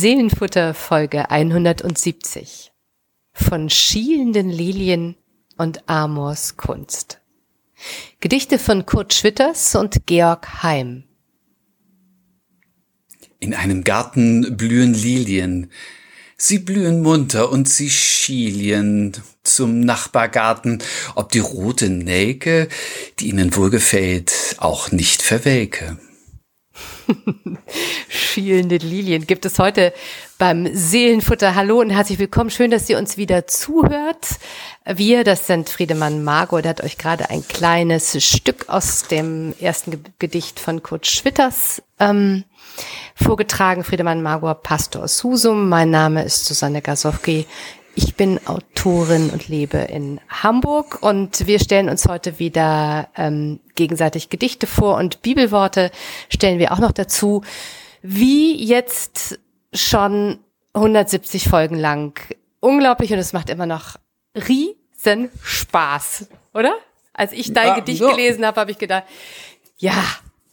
Seelenfutter Folge 170 von schielenden Lilien und Amors Kunst. Gedichte von Kurt Schwitters und Georg Heim. In einem Garten blühen Lilien. Sie blühen munter und sie schielien zum Nachbargarten, ob die rote Nelke, die ihnen wohlgefällt, auch nicht verwelke. Schielende Lilien gibt es heute beim Seelenfutter. Hallo und herzlich willkommen. Schön, dass ihr uns wieder zuhört. Wir, das sind Friedemann Margot, der hat euch gerade ein kleines Stück aus dem ersten Gedicht von Kurt Schwitters ähm, vorgetragen. Friedemann Margot, Pastor Susum. Mein Name ist Susanne Gasowski. Ich bin Autorin und lebe in Hamburg und wir stellen uns heute wieder ähm, gegenseitig Gedichte vor und Bibelworte stellen wir auch noch dazu. Wie jetzt schon 170 Folgen lang. Unglaublich und es macht immer noch riesen Spaß, oder? Als ich dein ja, Gedicht so. gelesen habe, habe ich gedacht, ja,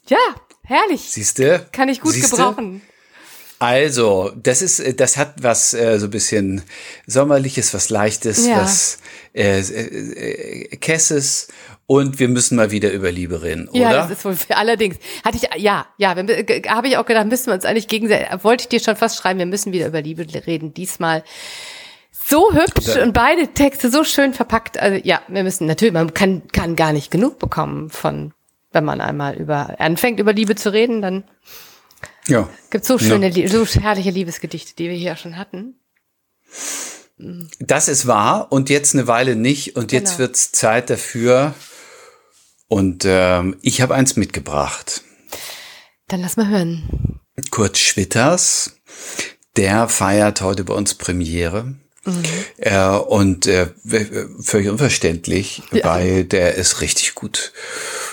ja, herrlich. Siehste? Kann ich gut Siehste? gebrauchen. Also, das ist, äh, das hat was äh, so ein bisschen sommerliches, was leichtes, ja. was äh, äh, Kesses und wir müssen mal wieder über Liebe reden, oder? Ja, das ist wohl allerdings. Hatte ich ja, ja, habe ich auch gedacht, müssen wir uns eigentlich gegenseitig wollte ich dir schon fast schreiben, wir müssen wieder über Liebe reden diesmal. So hübsch und beide Texte so schön verpackt. Also ja, wir müssen natürlich, man kann kann gar nicht genug bekommen von wenn man einmal über anfängt über Liebe zu reden, dann ja. Gibt so schöne, ja. so herrliche Liebesgedichte, die wir hier schon hatten. Das ist wahr und jetzt eine Weile nicht und jetzt genau. wird's Zeit dafür. Und ähm, ich habe eins mitgebracht. Dann lass mal hören. Kurt Schwitters, der feiert heute bei uns Premiere. Mhm. Äh, und äh, völlig unverständlich, ja. weil der ist richtig gut.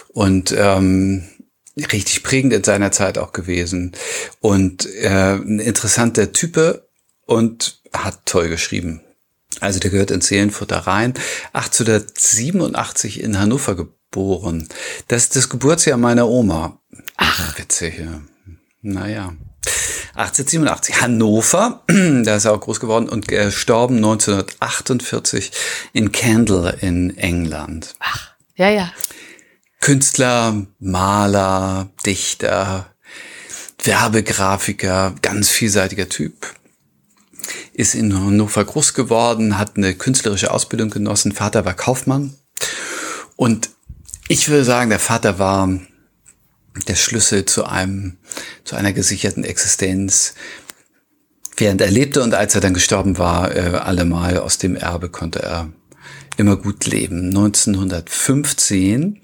Und ähm, richtig prägend in seiner Zeit auch gewesen und äh, ein interessanter Type und hat toll geschrieben. Also der gehört in Seelenfutter rein. 1887 in Hannover geboren. Das ist das Geburtsjahr meiner Oma. Ach. Witzig, ja. Naja. 1887 Hannover, da ist er auch groß geworden und gestorben 1948 in Candle in England. Ach, ja, ja. Künstler, Maler, Dichter, Werbegrafiker, ganz vielseitiger Typ. Ist in Hannover groß geworden, hat eine künstlerische Ausbildung genossen. Vater war Kaufmann. Und ich würde sagen, der Vater war der Schlüssel zu einem, zu einer gesicherten Existenz. Während er lebte und als er dann gestorben war, äh, allemal aus dem Erbe konnte er immer gut leben. 1915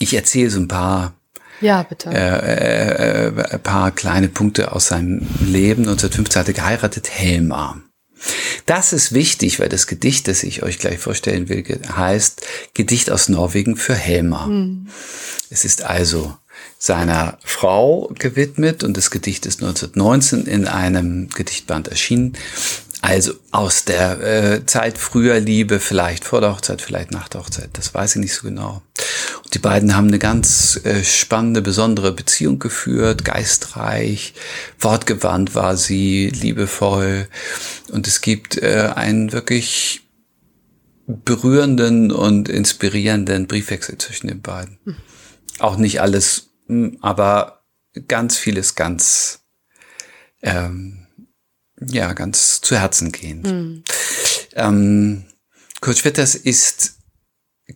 ich erzähle so ein paar ja, bitte. Äh, äh, ein paar kleine Punkte aus seinem Leben. 1915 hat er geheiratet, Helma. Das ist wichtig, weil das Gedicht, das ich euch gleich vorstellen will, heißt Gedicht aus Norwegen für Helma. Hm. Es ist also seiner Frau gewidmet und das Gedicht ist 1919 in einem Gedichtband erschienen. Also aus der äh, Zeit früher Liebe, vielleicht vor der Hochzeit, vielleicht nach der Hochzeit, das weiß ich nicht so genau. Und die beiden haben eine ganz äh, spannende, besondere Beziehung geführt, geistreich, wortgewandt war sie, liebevoll. Und es gibt äh, einen wirklich berührenden und inspirierenden Briefwechsel zwischen den beiden. Hm. Auch nicht alles, hm, aber ganz vieles ganz ähm, ja, ganz zu Herzen gehend. Mhm. Ähm, Kurt Schwitters ist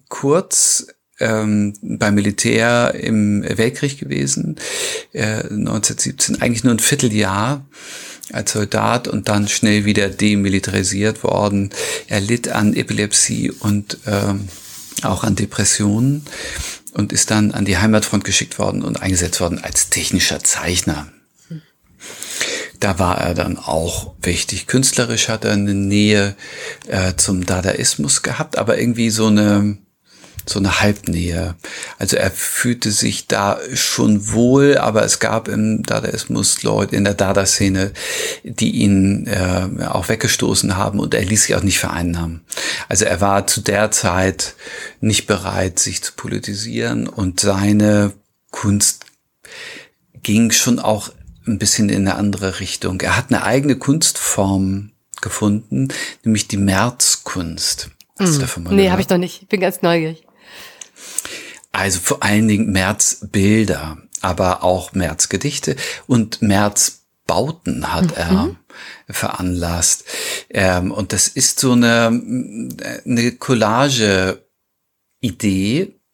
kurz ähm, beim Militär im Weltkrieg gewesen, äh, 1917, eigentlich nur ein Vierteljahr als Soldat und dann schnell wieder demilitarisiert worden. Er litt an Epilepsie und ähm, auch an Depressionen und ist dann an die Heimatfront geschickt worden und eingesetzt worden als technischer Zeichner da war er dann auch wichtig. Künstlerisch hat er eine Nähe äh, zum Dadaismus gehabt, aber irgendwie so eine so eine Halbnähe. Also er fühlte sich da schon wohl, aber es gab im Dadaismus Leute in der Dada-Szene, die ihn äh, auch weggestoßen haben und er ließ sich auch nicht vereinnahmen. Also er war zu der Zeit nicht bereit, sich zu politisieren und seine Kunst ging schon auch ein bisschen in eine andere Richtung. Er hat eine eigene Kunstform gefunden, nämlich die Märzkunst. Hast mm. du davon mal nee, habe ich noch nicht. Ich bin ganz neugierig. Also vor allen Dingen Märzbilder, aber auch Märzgedichte und Märzbauten hat mhm. er veranlasst. Ähm, und das ist so eine, eine Collage-Idee,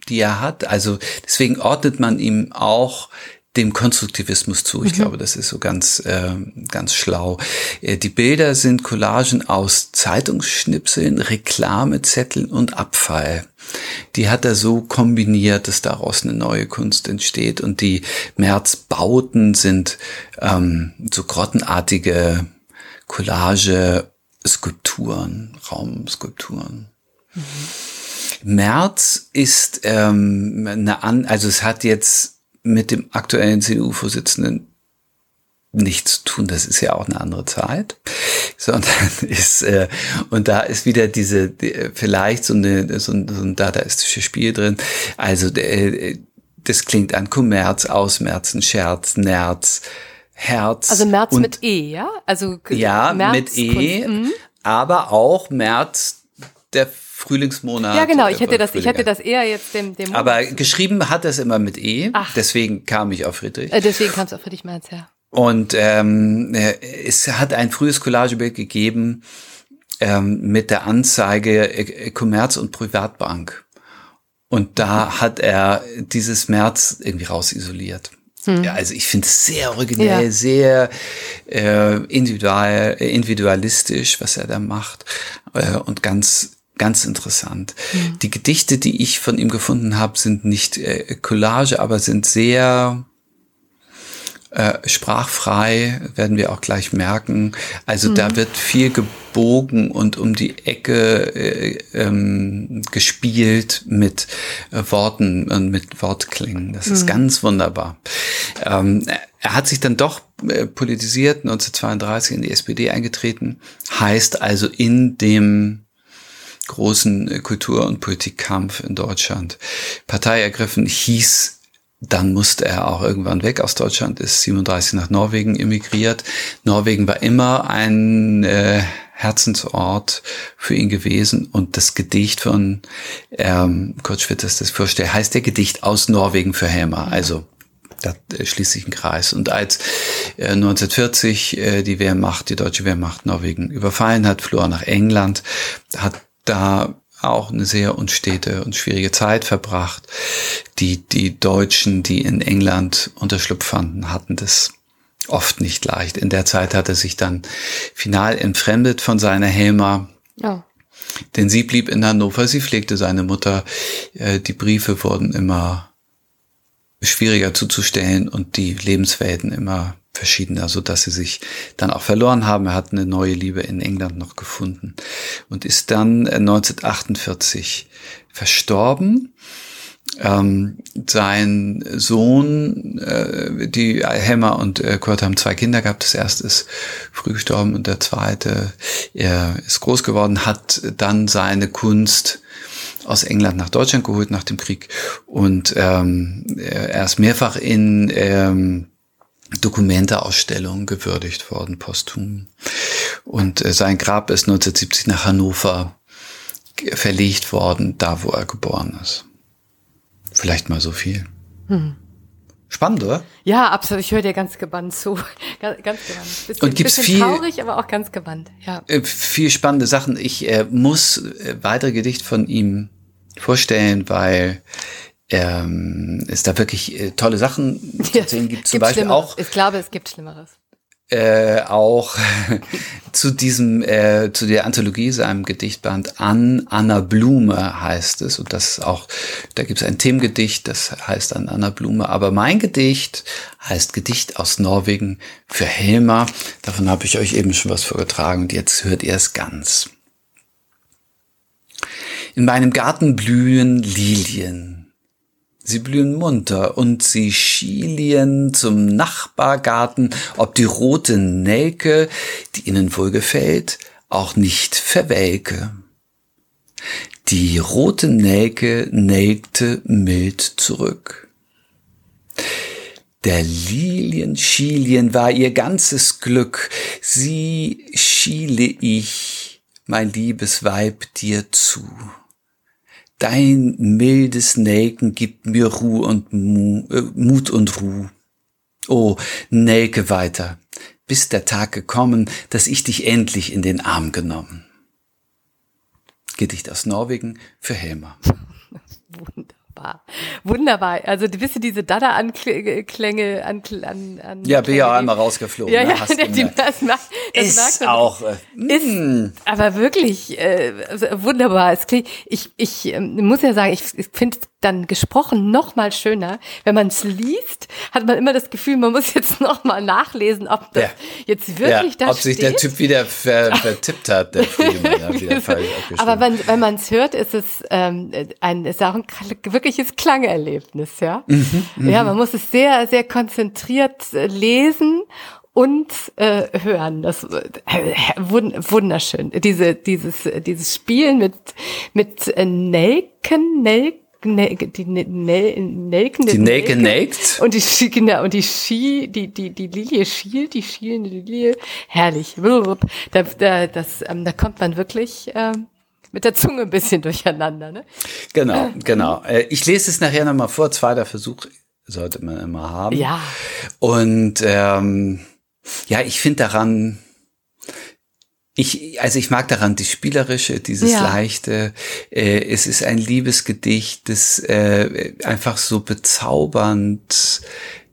die er hat. Also deswegen ordnet man ihm auch dem Konstruktivismus zu. Ich mhm. glaube, das ist so ganz, äh, ganz schlau. Äh, die Bilder sind Collagen aus Zeitungsschnipseln, Reklamezetteln und Abfall. Die hat er so kombiniert, dass daraus eine neue Kunst entsteht. Und die Märzbauten sind ähm, so grottenartige Collage, Skulpturen, Raumskulpturen. Mhm. März ist ähm, eine an, also es hat jetzt mit dem aktuellen CDU-Vorsitzenden nichts zu tun. Das ist ja auch eine andere Zeit, sondern ist äh, und da ist wieder diese die, vielleicht so eine so ein, so ein dadaistisches Spiel drin. Also äh, das klingt an Kommerz, Ausmerzen, Scherz, Nerz, Herz. Also März und, mit E, ja? Also ja März mit E, mhm. aber auch März der Frühlingsmonat. Ja, genau. Ich hätte das, ich hätte das eher jetzt dem, dem. Aber geschrieben hat es immer mit E. Ach. Deswegen kam ich auf Friedrich. Äh, deswegen kam es auf Friedrich Merz, ja. Und ähm, äh, es hat ein frühes Collagebild gegeben ähm, mit der Anzeige äh, Kommerz und Privatbank. Und da hat er dieses März irgendwie rausisoliert. Hm. Ja, also ich finde es sehr originell, ja. sehr äh, individual, individualistisch, was er da macht äh, und ganz ganz interessant. Mhm. Die Gedichte, die ich von ihm gefunden habe, sind nicht äh, Collage, aber sind sehr äh, sprachfrei, werden wir auch gleich merken. Also mhm. da wird viel gebogen und um die Ecke äh, ähm, gespielt mit äh, Worten und mit Wortklingen. Das mhm. ist ganz wunderbar. Ähm, er hat sich dann doch äh, politisiert, 1932 in die SPD eingetreten, heißt also in dem großen äh, Kultur- und Politikkampf in Deutschland Partei ergriffen, hieß dann musste er auch irgendwann weg aus Deutschland, ist 37 nach Norwegen emigriert. Norwegen war immer ein äh, Herzensort für ihn gewesen und das Gedicht von ähm, Kurt Schwitters, das vorstelle, heißt der Gedicht aus Norwegen für Helmer. Also da äh, schließt sich ein Kreis. Und als äh, 1940 äh, die Wehrmacht, die deutsche Wehrmacht Norwegen überfallen hat, floh er nach England, hat da auch eine sehr unstete und schwierige Zeit verbracht. Die, die Deutschen, die in England Unterschlupf fanden, hatten das oft nicht leicht. In der Zeit hat er sich dann final entfremdet von seiner Helma. Oh. Denn sie blieb in Hannover, sie pflegte seine Mutter. Äh, die Briefe wurden immer schwieriger zuzustellen und die Lebenswelten immer verschiedener, so dass sie sich dann auch verloren haben. Er hat eine neue Liebe in England noch gefunden und ist dann 1948 äh, verstorben. Ähm, sein Sohn, äh, die Helmer und äh, Kurt haben zwei Kinder gehabt. Das erste ist früh gestorben und der zweite, er ist groß geworden, hat dann seine Kunst aus England nach Deutschland geholt nach dem Krieg und ähm, er ist mehrfach in ähm, Dokumenteausstellung gewürdigt worden, posthum. Und äh, sein Grab ist 1970 nach Hannover verlegt worden, da wo er geboren ist. Vielleicht mal so viel. Hm. Spannend, oder? Ja, absolut. Ich höre dir ganz gebannt zu. Ganz, ganz gebannt. Bisschen, und gibt's viel, traurig, aber auch ganz gebannt. Ja. Äh, viel spannende Sachen. Ich äh, muss äh, weitere Gedichte von ihm vorstellen, weil ähm, es da wirklich äh, tolle Sachen zu erzählen gibt. Zum Beispiel auch. Ich glaube, es gibt Schlimmeres. Äh, auch zu diesem, äh, zu der Anthologie, seinem Gedichtband An Anna Blume heißt es. Und das auch, da gibt es ein Themengedicht, das heißt An Anna Blume. Aber mein Gedicht heißt Gedicht aus Norwegen für Helma. Davon habe ich euch eben schon was vorgetragen und jetzt hört ihr es ganz. In meinem Garten blühen Lilien Sie blühen munter und sie schielien zum Nachbargarten, ob die rote Nelke, die ihnen wohl gefällt, auch nicht verwelke. Die rote Nelke nelkte mild zurück. Der Lilien Schielien war ihr ganzes Glück, sie schiele ich, mein liebes Weib, dir zu. Dein mildes Nelken gibt mir Ruhe und Mu, äh, Mut und Ruh. Oh, Nelke weiter, bis der Tag gekommen, dass ich dich endlich in den Arm genommen. Gedicht aus Norwegen für Helmer. Wunderbar. Wunderbar. Also du bist diese Dada-Anklänge an, an, an Ja, bin ja auch einmal rausgeflogen. Ja, ne? ja, Hast die, gemerkt. das macht, das ist auch äh, Ist mm. aber wirklich äh, wunderbar. Es klingt, ich, ich ähm, muss ja sagen, ich, ich finde dann gesprochen noch mal schöner. Wenn man es liest, hat man immer das Gefühl, man muss jetzt noch mal nachlesen, ob das Ja. jetzt ja, wirklich da ob sich steht. der Typ wieder ver, vertippt hat, der ja, wieder falsch. Aber wenn, wenn man es hört, ist es ähm, ein, ist auch ein kl- wirkliches Klangerlebnis, ja. Mhm, ja, man muss es sehr, sehr konzentriert äh, lesen und äh, hören. Das äh, wund- wunderschön. Diese, dieses, äh, dieses Spielen mit mit äh, Nelken, Nelken. Nelke, die Ne- Nel, Nelken, Die Nelke nelkt. und die genau, und die Ski, die, die, die Lilie schielt, die schielende Lilie, herrlich. Da, da, das, ähm, da kommt man wirklich ähm, mit der Zunge ein bisschen durcheinander, ne? Genau, genau. Äh, Ich lese es nachher nochmal vor. Zweiter Versuch sollte man immer haben. Ja. Und ähm, ja, ich finde daran, ich, also ich mag daran die spielerische, dieses Ja. leichte. Äh, es ist ein Liebesgedicht, das äh, einfach so bezaubernd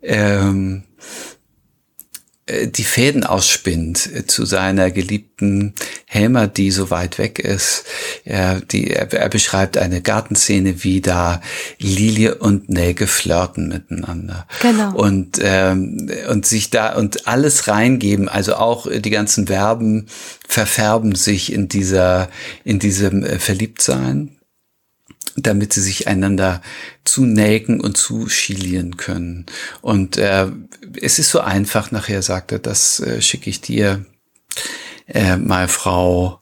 ähm, äh, die Fäden ausspinnt äh, zu seiner geliebten Helma, die so weit weg ist. Er, die, er, er beschreibt eine Gartenszene, wie da Lilie und Nelke flirten miteinander. Genau. Und, ähm, und sich da und alles reingeben, also auch äh, die ganzen Verben verfärben sich in dieser, in diesem äh, Verliebtsein damit sie sich einander zunägen und zuschilieren können. Und äh, es ist so einfach, nachher sagt er, das äh, schicke ich dir, äh, mal Frau,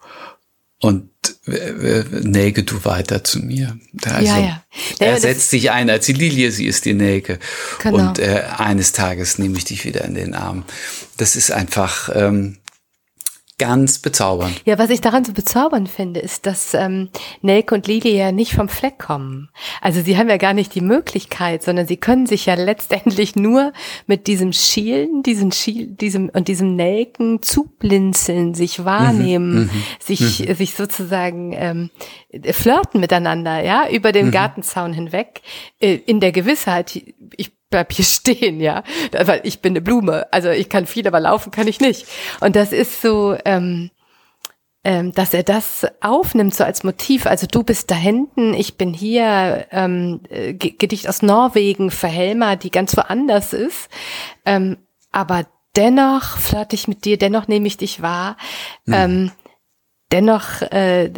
und äh, äh, näge du weiter zu mir. Also, Ja, ja. Ja, er setzt sich ein als die Lilie, sie ist die Nelke. Genau. Und äh, eines Tages nehme ich dich wieder in den Arm. Das ist einfach ähm, ganz bezaubernd. Ja, was ich daran so bezaubernd finde, ist, dass ähm, Nelke und Lilie ja nicht vom Fleck kommen. Also sie haben ja gar nicht die Möglichkeit, sondern sie können sich ja letztendlich nur mit diesem Schielen, diesem Schiel, diesem und diesem Nelken zublinzeln, sich wahrnehmen, sich sich sozusagen ähm, flirten miteinander, ja, über den Gartenzaun hinweg, äh, in der Gewissheit, ich bleib hier stehen, ja, weil ich bin eine Blume, also ich kann viel, aber laufen kann ich nicht. Und das ist so, ähm, ähm, dass er das aufnimmt so als Motiv. Also du bist da hinten, ich bin hier. Ähm, äh, Ge- Gedicht aus Norwegen für Helma, die ganz woanders ist. Ähm, aber dennoch flirte ich mit dir, dennoch nehme ich dich wahr. Ähm, dennoch äh,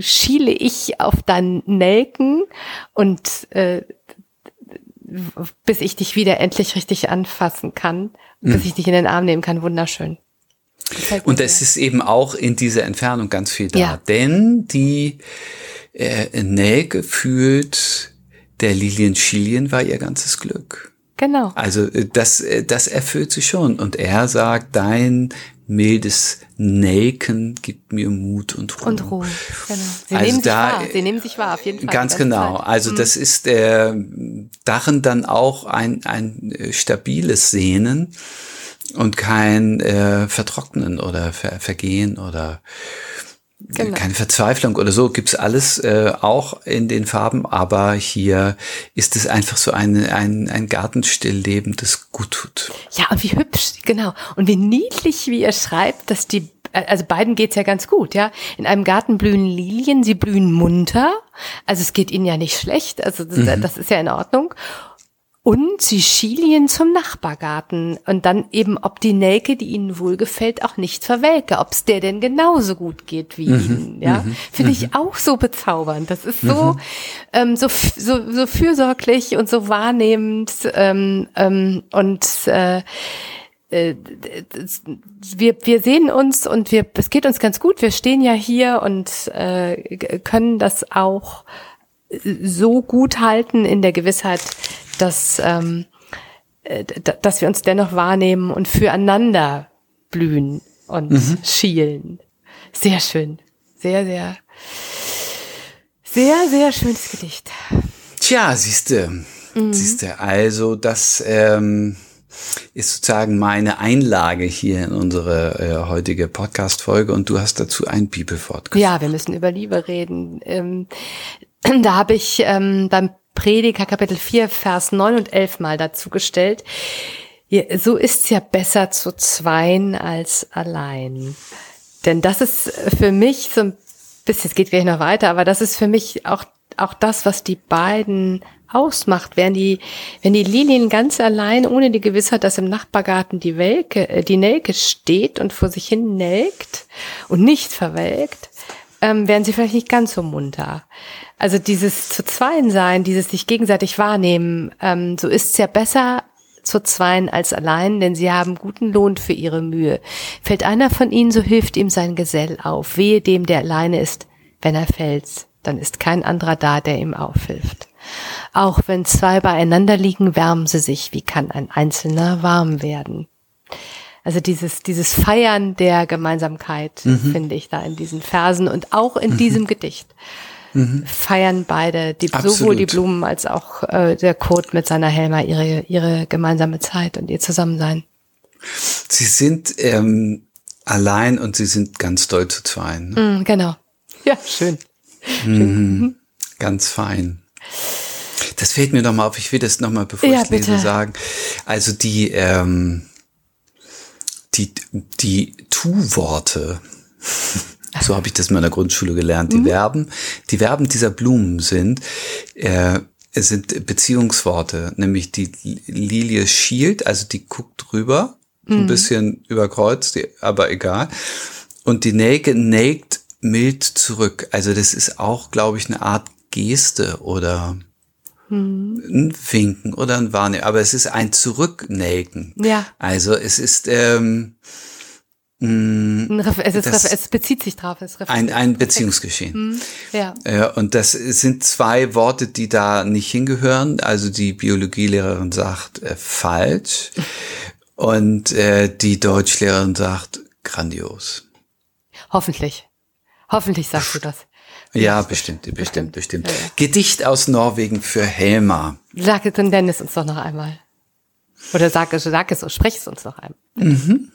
schiele ich auf deinen Nelken und äh, bis ich dich wieder endlich richtig anfassen kann, bis ich dich in den Arm nehmen kann, wunderschön. Und es ist eben auch in dieser Entfernung ganz viel da. Ja. Denn die äh, Nelke fühlt, der Lilien Schilien war ihr ganzes Glück. genau. Also äh, das, äh, das erfüllt sie schon. Und er sagt, dein mildes Nelken gibt mir Mut und Ruhe. Und Ruhe. Genau. Sie Also nehmen sich da- wahr. Sie nehmen sich wahr, auf jeden Fall. Ganz genau. Zeit. Also das ist äh, darin dann auch ein, ein äh, stabiles Sehnen und kein äh, Vertrocknen oder Ver Vergehen oder Genau. keine Verzweiflung oder so. Gibt's alles äh, auch in den Farben, aber hier ist es einfach so ein, ein, ein Gartenstillleben, das gut tut. Ja, und wie hübsch, genau. Und wie niedlich, wie er schreibt, dass die, also beiden geht's ja ganz gut, ja. In einem Garten blühen Lilien, sie blühen munter. Also es geht ihnen ja nicht schlecht, also das, Mhm. das ist ja in Ordnung. Und sie schielien zum Nachbargarten und dann eben, ob die Nelke, die ihnen wohlgefällt, auch nicht verwelke, ob es der denn genauso gut geht wie ihnen, ja. Finde ich auch so bezaubernd. Das ist so, ähm, so, so, so fürsorglich und so wahrnehmend ähm, ähm, und äh, äh, wir, wir sehen uns und wir, es geht uns ganz gut. Wir stehen ja hier und äh, können das auch so gut halten in der Gewissheit, dass, ähm, äh, dass wir uns dennoch wahrnehmen und füreinander blühen und mhm. schielen. Sehr schön. Sehr, sehr, sehr, sehr schönes Gedicht. Tja, siehste, mhm. siehste, also das ähm, ist sozusagen meine Einlage hier in unsere äh, heutige Podcast-Folge und du hast dazu ein Bibelwort gesagt. Ja, wir müssen über Liebe reden. Ähm, da habe ich ähm, beim Prediger Kapitel 4, Vers 9 und 11 mal dazu gestellt. So ist's ja besser zu zweien als allein. Denn das ist für mich so ein bisschen, es geht gleich noch weiter, aber das ist für mich auch, auch das, was die beiden ausmacht. Wären die, wenn die Lilien ganz allein, ohne die Gewissheit, dass im Nachbargarten die Welke, äh, die Nelke steht und vor sich hin nelkt und nicht verwelkt, ähm, wären sie vielleicht nicht ganz so munter. Also dieses zu zweien sein, dieses sich gegenseitig wahrnehmen, ähm, so ist es ja besser zu zweien als allein, denn sie haben guten Lohn für ihre Mühe. Fällt einer von ihnen, so hilft ihm sein Gesell auf. Wehe dem, der alleine ist, wenn er fällt, dann ist kein anderer da, der ihm aufhilft. Auch wenn zwei beieinander liegen, wärmen sie sich. Wie kann ein Einzelner warm werden? Also dieses, dieses Feiern der Gemeinsamkeit mhm. finde ich da in diesen Versen und auch in mhm. diesem Gedicht. Mhm. Feiern beide, die, sowohl die Blumen als auch äh, der Kurt mit seiner Helma ihre, ihre gemeinsame Zeit und ihr Zusammensein. Sie sind ähm, allein und sie sind ganz doll zu zweien. Ne? Mm, genau. Ja, schön. Mhm. schön. Ganz fein. Das fällt mir noch mal auf. Ich will das noch mal, bevor ja, ich lese, sagen. Also die ähm, die, die Tu-Worte, so habe ich das in meiner Grundschule gelernt, die mhm. Verben, die Verben dieser Blumen sind, äh, sind Beziehungsworte, nämlich die Lilie schielt, also die guckt rüber, mhm. ein bisschen überkreuzt, aber egal. Und die Nelke nelkt mild zurück. Also das ist auch, glaube ich, eine Art Geste oder hm. ein Winken oder ein Warnen, aber es ist ein Zurücknelken. Ja. Also es ist ähm, es, ist es bezieht sich drauf. Es ein, ein Beziehungsgeschehen. Hm. Ja. Äh, und das sind zwei Worte, die da nicht hingehören. Also die Biologielehrerin sagt äh, falsch und äh, die Deutschlehrerin sagt grandios. Hoffentlich. Hoffentlich sagst du das. Ja, bestimmt, bestimmt, bestimmt. Ja. Gedicht aus Norwegen für Helma. Sag es dann Dennis uns doch noch einmal. Oder sag es, sag es, sprech es uns noch einmal. Mhm.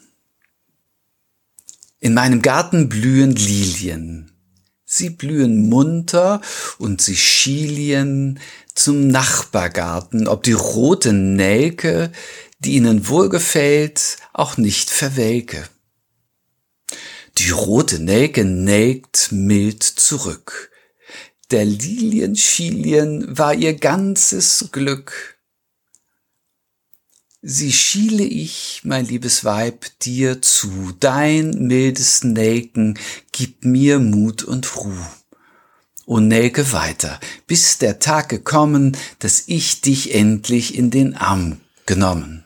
In meinem Garten blühen Lilien. Sie blühen munter und sie schielien zum Nachbargarten, ob die rote Nelke, die ihnen wohlgefällt, auch nicht verwelke. Die rote Nelke nelkt mild zurück. Der Lilienschilien war ihr ganzes Glück. Sie schiele ich, mein liebes Weib, dir zu, dein mildes Nelken gib mir Mut und Ruh. O Nelke weiter, bis der Tag gekommen, dass ich dich endlich in den Arm genommen.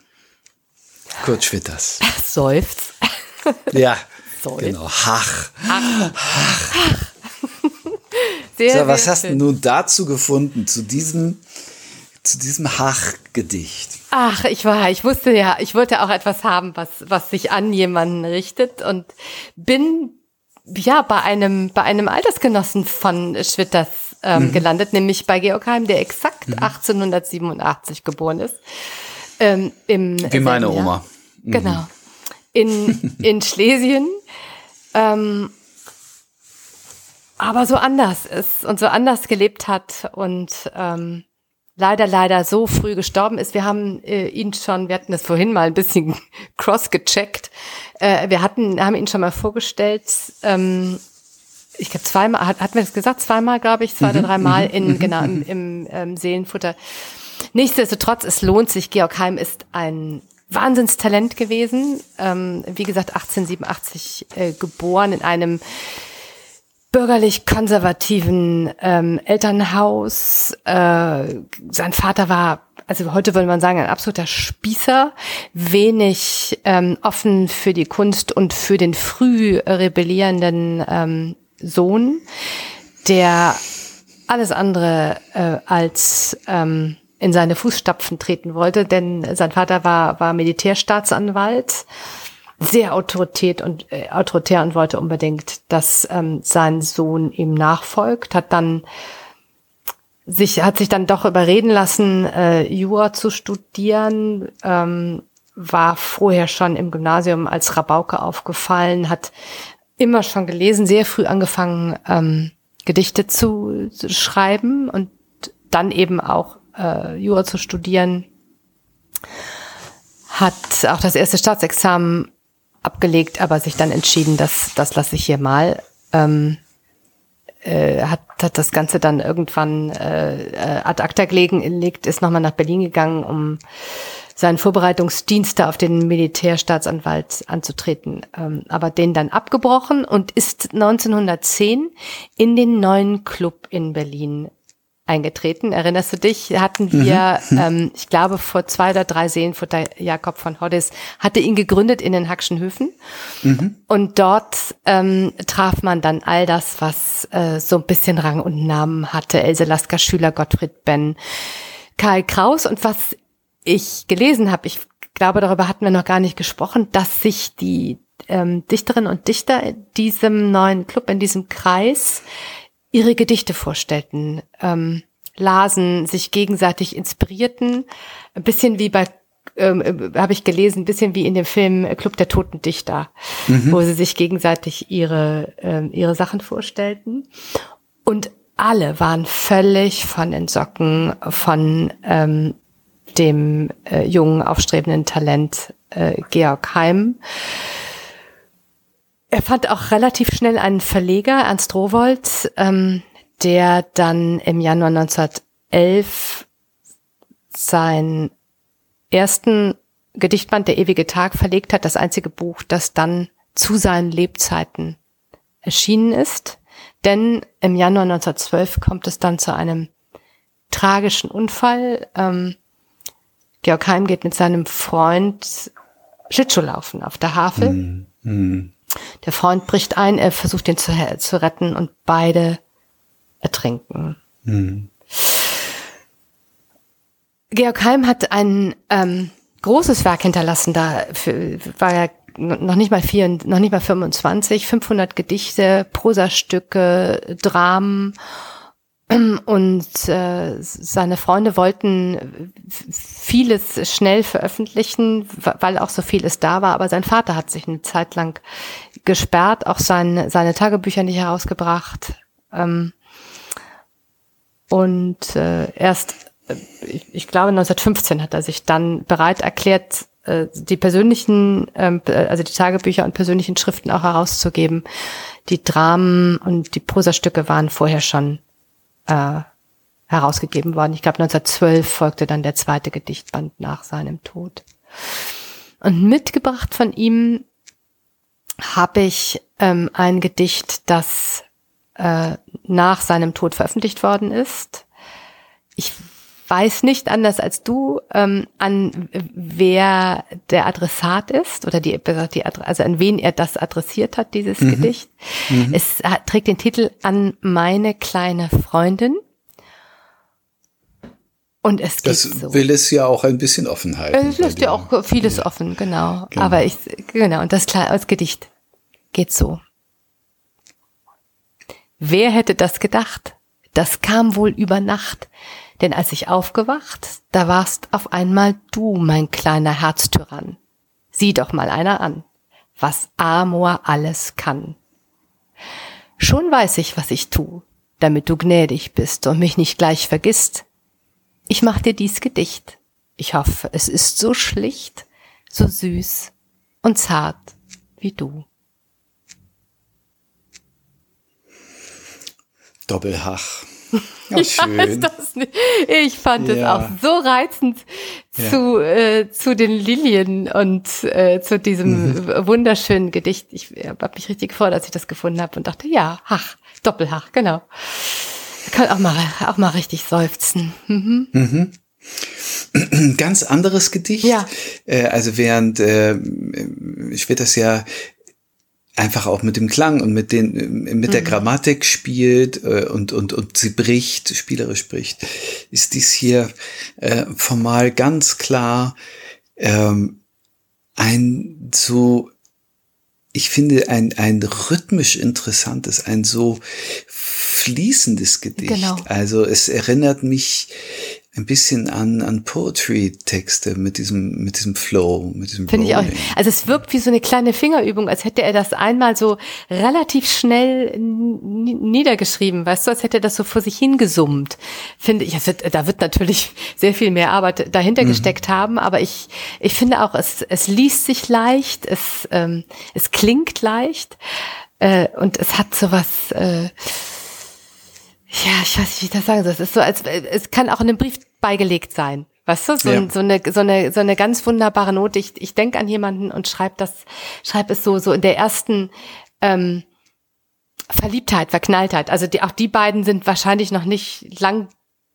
Kurt Schwitters. Seufzt. Ja, Soll. Genau, Hach. Hach. Hach. Sehr, so, was hast du nun dazu gefunden, zu diesem, zu diesem Hach-Gedicht? Ach, ich war, ich wusste ja, ich wollte auch etwas haben, was, was sich an jemanden richtet und bin ja bei einem, bei einem Altersgenossen von Schwitters ähm, mhm. gelandet, nämlich bei Georg Heim, der exakt mhm. 1887 geboren ist. Ähm, im Wie meine Oma. Mhm. Genau. In, in Schlesien ähm, aber so anders ist und so anders gelebt hat und ähm, leider, leider so früh gestorben ist. Wir haben äh, ihn schon, wir hatten das vorhin mal ein bisschen cross gecheckt. Äh, wir hatten, haben ihn schon mal vorgestellt. Ähm, ich glaube zweimal, hat, hat mir das gesagt, zweimal, glaube ich, zwei oder mhm, dreimal mhm, in, mhm, genau, im, im ähm, Seelenfutter. Nichtsdestotrotz, es lohnt sich. Georg Heim ist ein Wahnsinnstalent gewesen. Ähm, wie gesagt, 1887 äh, geboren in einem bürgerlich-konservativen ähm, Elternhaus. Äh, sein Vater war, also heute würde man sagen, ein absoluter Spießer, wenig ähm, offen für die Kunst und für den früh rebellierenden ähm, Sohn, der alles andere äh, als ähm, in seine Fußstapfen treten wollte, denn sein Vater war, war Militärstaatsanwalt, sehr autorität und, äh, autoritär und wollte unbedingt, dass ähm, sein Sohn ihm nachfolgt, hat dann sich, hat sich dann doch überreden lassen, äh, Jura zu studieren, ähm, war vorher schon im Gymnasium als Rabauke aufgefallen, hat immer schon gelesen, sehr früh angefangen, ähm, Gedichte zu, zu schreiben und dann eben auch äh, Jura zu studieren. Hat auch das erste Staatsexamen abgelegt, aber sich dann entschieden, dass das lasse ich hier mal. Ähm, äh, hat, hat das Ganze dann irgendwann äh, ad acta gelegt, ist nochmal nach Berlin gegangen, um seinen Vorbereitungsdienst auf den Militärstaatsanwalt anzutreten, ähm, aber den dann abgebrochen und ist 1910 in den neuen Club in Berlin eingetreten. Erinnerst du dich? Hatten wir, mhm. ähm, ich glaube, vor zwei oder drei Seelenfutter Jakob von Hoddes hatte ihn gegründet in den Hackschen Höfen. Mhm. Und dort ähm, traf man dann all das, was äh, so ein bisschen Rang und Namen hatte. Else Lasker, Schüler, Gottfried Benn, Karl Kraus. Und was ich gelesen habe, ich glaube, darüber hatten wir noch gar nicht gesprochen, dass sich die ähm, Dichterinnen und Dichter in diesem neuen Club, in diesem Kreis, ihre Gedichte vorstellten, ähm, lasen, sich gegenseitig inspirierten, ein bisschen wie bei ähm, äh, habe ich gelesen, ein bisschen wie in dem Film Club der Toten Dichter, mhm. wo sie sich gegenseitig ihre ähm, ihre Sachen vorstellten und alle waren völlig von den Socken von ähm, dem äh, jungen aufstrebenden Talent äh, Georg Heim. Er fand auch relativ schnell einen Verleger, Ernst Rowold, ähm, der dann im Januar 1911 seinen ersten Gedichtband Der ewige Tag verlegt hat, das einzige Buch, das dann zu seinen Lebzeiten erschienen ist. Denn im Januar 1912 kommt es dann zu einem tragischen Unfall. Ähm, Georg Heim geht mit seinem Freund Schlittschuhlaufen auf der Havel. Mm, mm. Der Freund bricht ein, er versucht ihn zu, zu retten und beide ertrinken. Mhm. Georg Heim hat ein ähm, großes Werk hinterlassen, da für, war er noch nicht mal vier, noch nicht mal 25, 500 Gedichte, Prosastücke, Dramen und äh, seine Freunde wollten vieles schnell veröffentlichen, weil auch so vieles da war. Aber sein Vater hat sich eine Zeit lang gesperrt, auch sein, seine Tagebücher nicht herausgebracht. Ähm, und äh, erst, äh, ich, ich glaube 1915 hat er sich dann bereit erklärt, äh, die persönlichen, ähm, also die Tagebücher und persönlichen Schriften auch herauszugeben. Die Dramen und die Prosastücke waren vorher schon äh, herausgegeben worden. Ich glaube, 1912 folgte dann der zweite Gedichtband nach seinem Tod. Und mitgebracht von ihm habe ich ähm, ein Gedicht, das äh, nach seinem Tod veröffentlicht worden ist. Ich weiß nicht anders als du, ähm, an wer der Adressat ist oder die, die also an wen er das adressiert hat, dieses mhm. Gedicht. Mhm. Es hat, trägt den Titel An meine kleine Freundin. Und es geht das so. will es ja auch ein bisschen offen halten. Es lässt ja auch vieles ja. offen, genau. genau. Aber ich, genau, und das, das Gedicht geht so. Wer hätte das gedacht? Das kam wohl über Nacht. Denn als ich aufgewacht, da warst auf einmal du, mein kleiner Herztyrann. Sieh doch mal einer an, was Amor alles kann. Schon weiß ich, was ich tu, damit du gnädig bist und mich nicht gleich vergisst. Ich mach dir dies Gedicht. Ich hoffe, es ist so schlicht, so süß und zart wie du. Doppelhach. Ja, schön. ich fand es ja. auch so reizend ja. zu, äh, zu den Lilien und äh, zu diesem mhm. wunderschönen Gedicht. Ich habe mich richtig gefreut, als ich das gefunden habe und dachte, ja, Hach, Doppelhach, genau. Kann auch mal, auch mal richtig seufzen. Mhm. Mhm. Ganz anderes Gedicht. Ja. Äh, also während äh, ich werde das ja einfach auch mit dem Klang und mit den mit der Grammatik spielt äh, und und und sie bricht spielerisch bricht ist dies hier äh, formal ganz klar ähm, ein so ich finde ein ein rhythmisch interessantes ein so fließendes Gedicht Genau. also es erinnert mich ein bisschen an an Poetry-Texte mit diesem mit diesem Flow mit diesem Finde ich auch. Also es wirkt wie so eine kleine Fingerübung, als hätte er das einmal so relativ schnell niedergeschrieben, weißt du, als hätte er das so vor sich hingesummt. Finde ich, wird, da wird natürlich sehr viel mehr Arbeit dahinter gesteckt haben, aber ich, ich finde auch, es, es liest sich leicht, es, ähm, es klingt leicht äh, und es hat sowas, äh, ja, ich weiß nicht, wie ich das sagen soll. Es ist so, als es kann auch in einem Brief beigelegt sein. Weißt du, so, Ja. so eine so eine so eine ganz wunderbare Note. Ich, ich denke an jemanden und schreibe das, schreibe es so so in der ersten ähm, Verliebtheit, Verknalltheit. Also die, auch die beiden sind wahrscheinlich noch nicht lang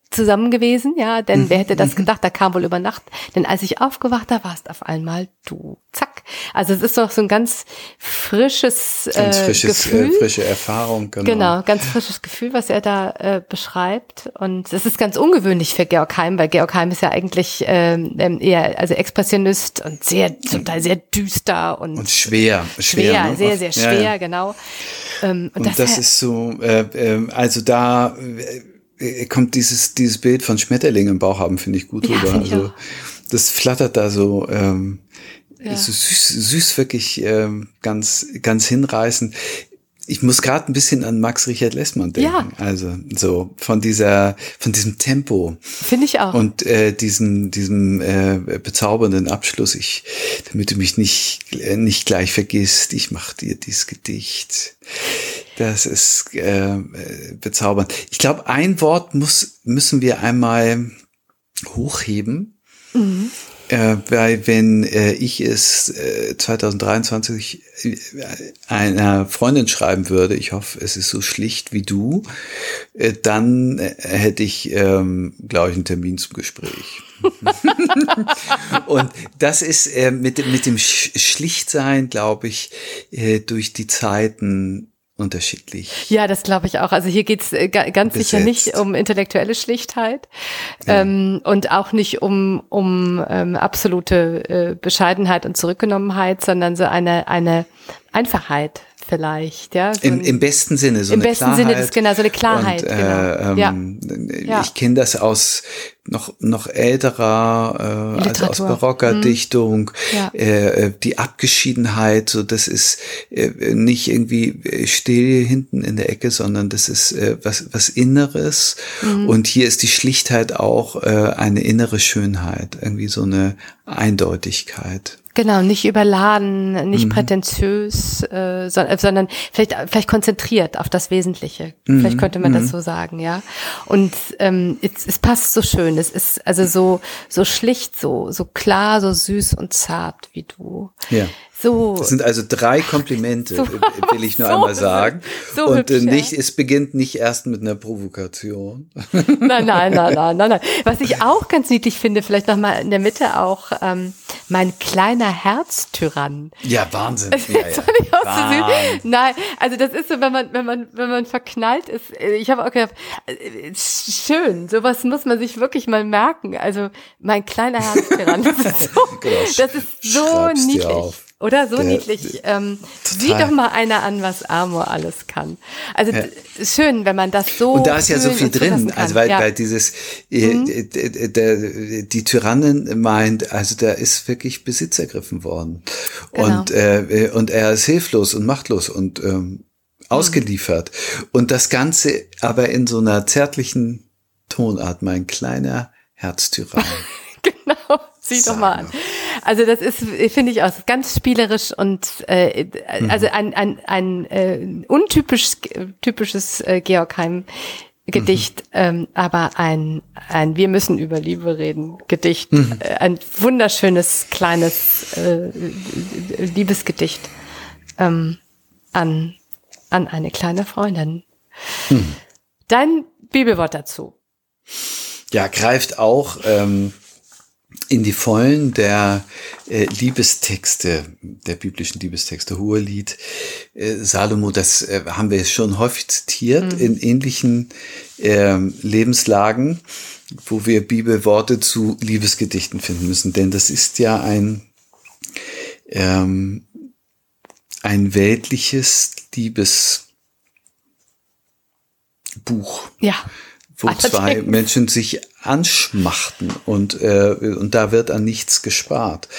zusammen gewesen, ja, denn wer hätte das gedacht, da kam wohl über Nacht, denn als ich aufgewacht da warst auf einmal du, zack. Also es ist doch so ein ganz frisches, ganz äh, frisches Gefühl. äh, frische Erfahrung genau, Genau, ganz frisches Gefühl, was er da äh, beschreibt. Und das ist ganz ungewöhnlich für Georg Heim, weil Georg Heim ist ja eigentlich ähm, ähm, eher also Expressionist und sehr, zum Teil sehr düster und, und schwer schwer, schwer, ne? sehr, sehr Ja, schwer, ja. genau. Ähm, und, Und das, ist so, äh, äh, also da äh, kommt dieses, dieses Bild von Schmetterling im Bauch haben, finde ich gut Ja, rüber. find ich also das flattert da so, ähm, Ja. so süß, süß wirklich ähm, ganz, ganz hinreißend. Ich muss gerade ein bisschen an Max Richard Lessmann denken. Ja. Also so von dieser, von diesem Tempo finde ich auch. und äh, diesen diesem äh, bezaubernden Abschluss. Ich, damit du mich nicht äh, nicht gleich vergisst, ich mach dir dieses Gedicht. Das ist äh, äh, bezaubernd. Ich glaube, ein Wort muss müssen wir einmal hochheben. Äh, weil wenn äh, ich es äh, 2023 äh, einer Freundin schreiben würde, ich hoffe, es ist so schlicht wie du, äh, dann äh, hätte ich, ähm, glaube ich, einen Termin zum Gespräch. Und das ist äh, mit, dem- mit dem Sch Schlichtsein, glaube ich, äh, durch die Zeiten unterschiedlich. Ja, das glaube ich auch. Also hier geht's äh, ga- ganz sicher Besetzt. nicht um intellektuelle Schlichtheit ähm, und auch nicht um, um ähm, absolute äh, Bescheidenheit und Zurückgenommenheit, sondern so eine, eine Einfachheit vielleicht. Ja, so Im, Im besten Sinne, so Im eine besten Klarheit. Sinne des- genau, so eine Klarheit, Und, äh, genau. ähm, Ja. Ich kenne das aus noch, noch älterer, äh, also aus barocker Mhm. Dichtung. Ja. Äh, äh, die Abgeschiedenheit, so das ist äh, nicht irgendwie äh, still hinten in der Ecke, sondern das ist äh, was, was Inneres. Mhm. Und hier ist die Schlichtheit auch äh, eine innere Schönheit, irgendwie so eine Eindeutigkeit. Genau, nicht überladen, nicht Mhm. prätentiös, äh, so, äh, sondern vielleicht, vielleicht konzentriert auf das Wesentliche. Mhm. Vielleicht könnte man das so sagen, ja. Und ähm, es, es passt so schön. Es ist also so so schlicht, so so klar, so süß und zart wie du. Ja. So Das sind also drei Komplimente, So- äh, will ich nur so einmal sagen. So Und äh, hübsch, ja. nicht, es beginnt nicht erst mit einer Provokation. Nein, nein, nein, nein, nein, nein. Was ich auch ganz niedlich finde, vielleicht nochmal in der Mitte auch, ähm, mein kleiner Herztyrann. Ja, Wahnsinn. Ja, so Wahnsinn. Nein, also das ist so, wenn man, wenn man, wenn man verknallt ist. äh, Ich habe auch gedacht, äh, schön, sowas muss man sich wirklich mal merken. Also mein kleiner Herztyrann. Das ist so, Genau, das ist so niedlich. Oder so Der- niedlich. Ähm, sieh doch mal einer an, was Amor alles kann. Also ist schön, wenn man das so. Und da ist ja so viel drin, also weil, ja. Mhm. weil dieses, äh, d- d- der, die Tyrannen meint, also da ist wirklich Besitz ergriffen worden. Genau. Und, äh, und er ist hilflos und machtlos und ähm, ausgeliefert. Und das Ganze aber in so einer zärtlichen Tonart, mein kleiner Herztyrann. Genau, sieh doch mal an. Also das ist, finde ich auch, ganz spielerisch und äh, also ein, ein, ein äh, untypisch typisches äh, Georg Heim Gedicht, ähm, aber ein, ein Wir müssen über Liebe reden Gedicht, äh, ein wunderschönes kleines äh, Liebesgedicht ähm, an an eine kleine Freundin. Dein Bibelwort dazu. Ja, greift auch ähm, in die Vollen der äh, Liebestexte, der biblischen Liebestexte, Hohelied, äh, Salomo, das äh, haben wir schon häufig zitiert mhm. in ähnlichen äh, Lebenslagen, wo wir Bibelworte zu Liebesgedichten finden müssen. Denn das ist ja ein, ähm, ein weltliches Liebesbuch. Ja wo Allerdings. zwei Menschen sich anschmachten und, äh, und da wird an nichts gespart.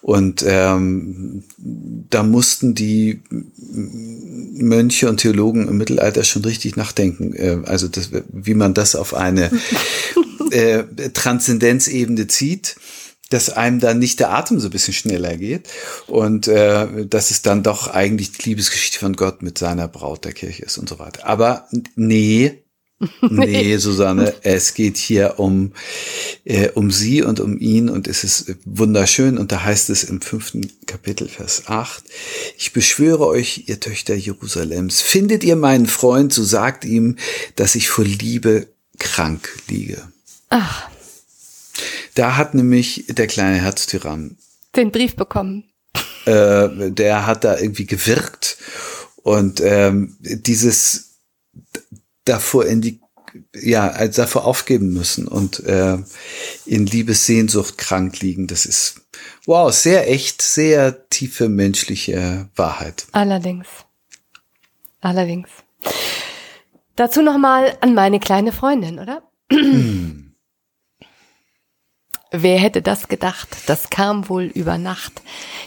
Und ähm, da mussten die Mönche und Theologen im Mittelalter schon richtig nachdenken, äh, also das, wie man das auf eine äh, Transzendenzebene zieht dass einem dann nicht der Atem so ein bisschen schneller geht und äh, dass es dann doch eigentlich die Liebesgeschichte von Gott mit seiner Braut der Kirche ist und so weiter. Aber nee, Nee, Susanne, es geht hier um, äh, um sie und um ihn und es ist wunderschön und da heißt es im fünften Kapitel, Vers 8, ich beschwöre euch, ihr Töchter Jerusalems, findet ihr meinen Freund, so sagt ihm, dass ich vor Liebe krank liege. Ach. Da hat nämlich der kleine Herztyrann den Brief bekommen. Äh, der hat da irgendwie gewirkt und ähm, dieses davor in die ja, als davor aufgeben müssen und äh, in Liebessehnsucht krank liegen. Das ist wow, sehr echt, sehr tiefe menschliche Wahrheit. Allerdings. Allerdings. Dazu nochmal an meine kleine Freundin, oder? Hm. Wer hätte das gedacht? Das kam wohl über Nacht.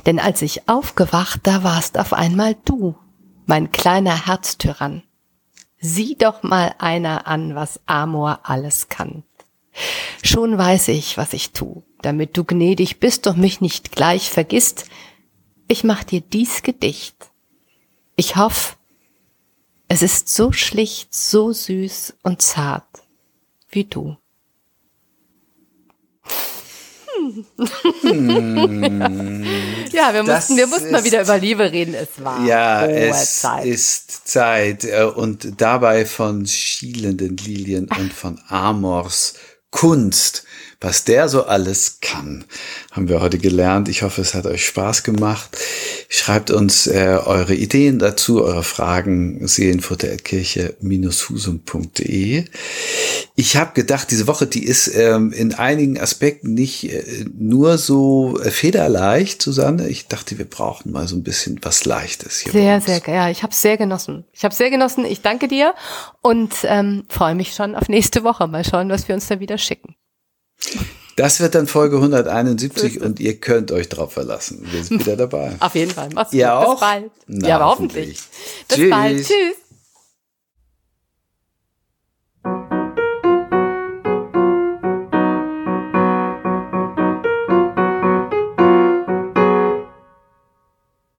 Denn als ich aufgewacht, da warst auf einmal du, mein kleiner Herztyrann. Sieh doch mal einer an, was Amor alles kann. Schon weiß ich, was ich tu, damit du gnädig bist und mich nicht gleich vergisst. Ich mach dir dies Gedicht. Ich hoff, es ist so schlicht, so süß und zart wie du. Hm. ja, wir mussten, wir mussten mal wieder über Liebe reden. Es war ja, es Zeit. ist Zeit äh, und dabei von schielenden Lilien und von Amors Kunst was der so alles kann, haben wir heute gelernt. Ich hoffe, es hat euch Spaß gemacht. Schreibt uns äh, eure Ideen dazu, eure Fragen, seelenfutterkirche-husum.de. Ich habe gedacht, diese Woche, die ist ähm, in einigen Aspekten nicht äh, nur so äh, federleicht, Susanne. Ich dachte, wir brauchen mal so ein bisschen was Leichtes hier. Sehr, sehr, ja, ich habe sehr genossen. Ich habe sehr genossen. Ich danke dir und ähm, freue mich schon auf nächste Woche. Mal schauen, was wir uns da wieder schicken. Das wird dann Folge 171 und ihr könnt euch drauf verlassen. Wir sind wieder dabei. Auf jeden Fall. Mach's gut. Ihr auch? Bis bald. Na, ja, aber hoffentlich. hoffentlich. Bis Tschüss. bald. Tschüss.